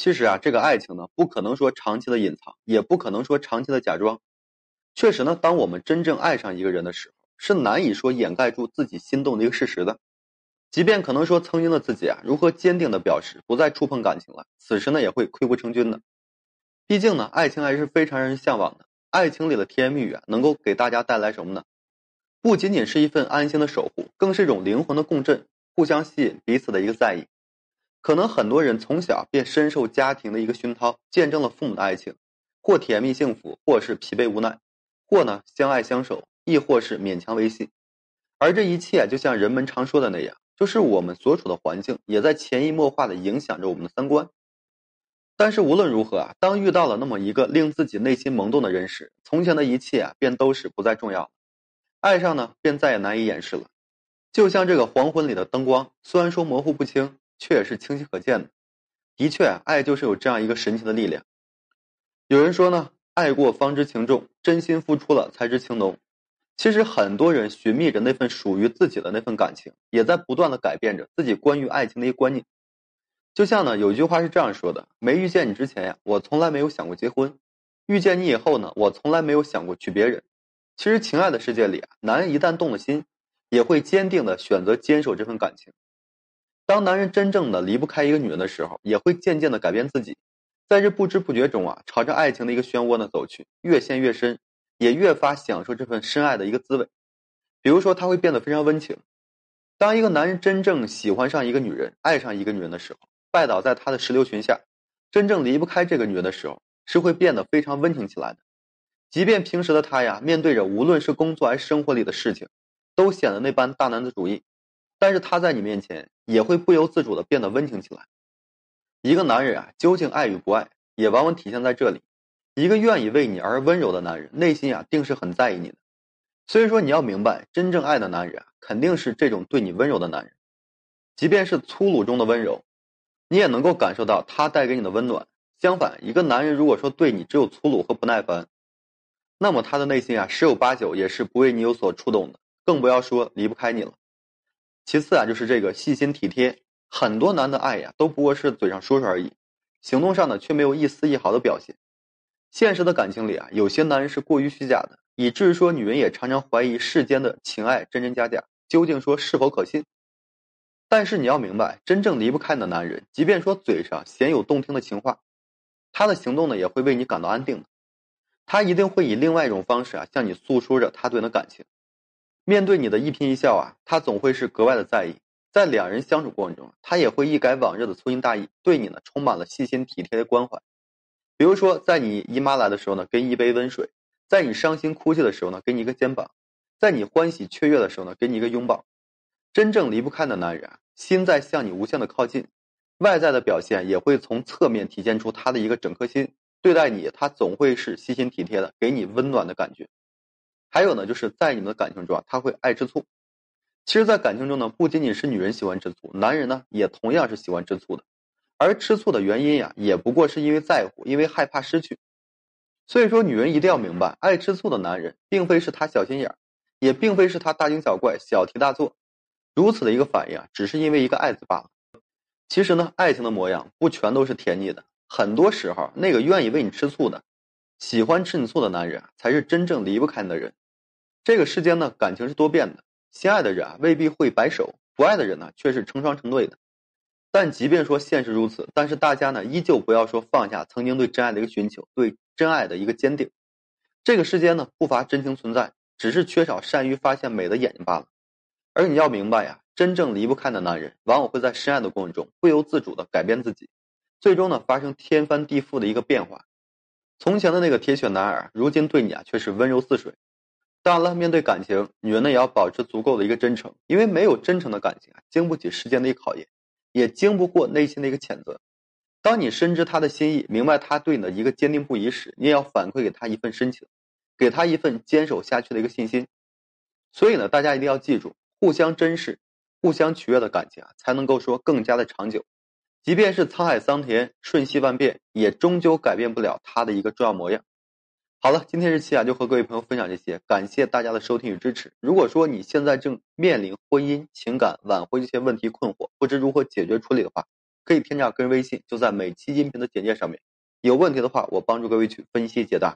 其实啊，这个爱情呢，不可能说长期的隐藏，也不可能说长期的假装。确实呢，当我们真正爱上一个人的时候，是难以说掩盖住自己心动的一个事实的。即便可能说曾经的自己啊，如何坚定的表示不再触碰感情了，此时呢，也会溃不成军的。毕竟呢，爱情还是非常让人向往的。爱情里的甜言蜜语啊，能够给大家带来什么呢？不仅仅是一份安心的守护，更是一种灵魂的共振，互相吸引彼此的一个在意。可能很多人从小便深受家庭的一个熏陶，见证了父母的爱情，或甜蜜幸福，或是疲惫无奈，或呢相爱相守，亦或是勉强维系。而这一切，就像人们常说的那样，就是我们所处的环境也在潜移默化的影响着我们的三观。但是无论如何啊，当遇到了那么一个令自己内心萌动的人时，从前的一切啊，便都是不再重要了。爱上呢，便再也难以掩饰了。就像这个黄昏里的灯光，虽然说模糊不清。却也是清晰可见的。的确，爱就是有这样一个神奇的力量。有人说呢，爱过方知情重，真心付出了才知情浓。其实，很多人寻觅着那份属于自己的那份感情，也在不断的改变着自己关于爱情的一个观念。就像呢，有一句话是这样说的：没遇见你之前呀，我从来没有想过结婚；遇见你以后呢，我从来没有想过娶别人。其实，情爱的世界里啊，男人一旦动了心，也会坚定的选择坚守这份感情。当男人真正的离不开一个女人的时候，也会渐渐的改变自己，在这不知不觉中啊，朝着爱情的一个漩涡呢走去，越陷越深，也越发享受这份深爱的一个滋味。比如说，他会变得非常温情。当一个男人真正喜欢上一个女人，爱上一个女人的时候，拜倒在她的石榴裙下，真正离不开这个女人的时候，是会变得非常温情起来的。即便平时的他呀，面对着无论是工作还是生活里的事情，都显得那般大男子主义。但是他在你面前也会不由自主的变得温情起来。一个男人啊，究竟爱与不爱，也往往体现在这里。一个愿意为你而温柔的男人，内心啊，定是很在意你的。所以说，你要明白，真正爱的男人啊，肯定是这种对你温柔的男人。即便是粗鲁中的温柔，你也能够感受到他带给你的温暖。相反，一个男人如果说对你只有粗鲁和不耐烦，那么他的内心啊，十有八九也是不为你有所触动的，更不要说离不开你了。其次啊，就是这个细心体贴。很多男的爱呀，都不过是嘴上说说而已，行动上呢却没有一丝一毫的表现。现实的感情里啊，有些男人是过于虚假的，以至于说女人也常常怀疑世间的情爱真真假假，究竟说是否可信。但是你要明白，真正离不开的男人，即便说嘴上鲜有动听的情话，他的行动呢也会为你感到安定。他一定会以另外一种方式啊，向你诉说着他对你的感情。面对你的一颦一笑啊，他总会是格外的在意。在两人相处过程中，他也会一改往日的粗心大意，对你呢充满了细心体贴的关怀。比如说，在你姨妈来的时候呢，给你一杯温水；在你伤心哭泣的时候呢，给你一个肩膀；在你欢喜雀跃的时候呢，给你一个拥抱。真正离不开的男人啊，心在向你无限的靠近，外在的表现也会从侧面体现出他的一个整颗心。对待你，他总会是细心体贴的，给你温暖的感觉。还有呢，就是在你们的感情中啊，他会爱吃醋。其实，在感情中呢，不仅仅是女人喜欢吃醋，男人呢也同样是喜欢吃醋的。而吃醋的原因呀，也不过是因为在乎，因为害怕失去。所以说，女人一定要明白，爱吃醋的男人，并非是他小心眼儿，也并非是他大惊小怪、小题大做。如此的一个反应啊，只是因为一个爱字罢了。其实呢，爱情的模样不全都是甜腻的，很多时候，那个愿意为你吃醋的、喜欢吃你醋的男人，才是真正离不开你的人。这个世间呢，感情是多变的，心爱的人啊未必会白首，不爱的人呢却是成双成对的。但即便说现实如此，但是大家呢依旧不要说放下曾经对真爱的一个寻求，对真爱的一个坚定。这个世间呢不乏真情存在，只是缺少善于发现美的眼睛罢了。而你要明白呀，真正离不开的男人，往往会在深爱的过程中不由自主的改变自己，最终呢发生天翻地覆的一个变化。从前的那个铁血男儿，如今对你啊却是温柔似水。当然了，面对感情，女人呢也要保持足够的一个真诚，因为没有真诚的感情啊，经不起时间的一个考验，也经不过内心的一个谴责。当你深知他的心意，明白他对你的一个坚定不移时，你也要反馈给他一份深情，给他一份坚守下去的一个信心。所以呢，大家一定要记住，互相珍视、互相取悦的感情啊，才能够说更加的长久。即便是沧海桑田、瞬息万变，也终究改变不了他的一个重要模样。好了，今天这期啊就和各位朋友分享这些，感谢大家的收听与支持。如果说你现在正面临婚姻、情感挽回这些问题困惑，不知如何解决处理的话，可以添加个人微信，就在每期音频的简介上面。有问题的话，我帮助各位去分析解答。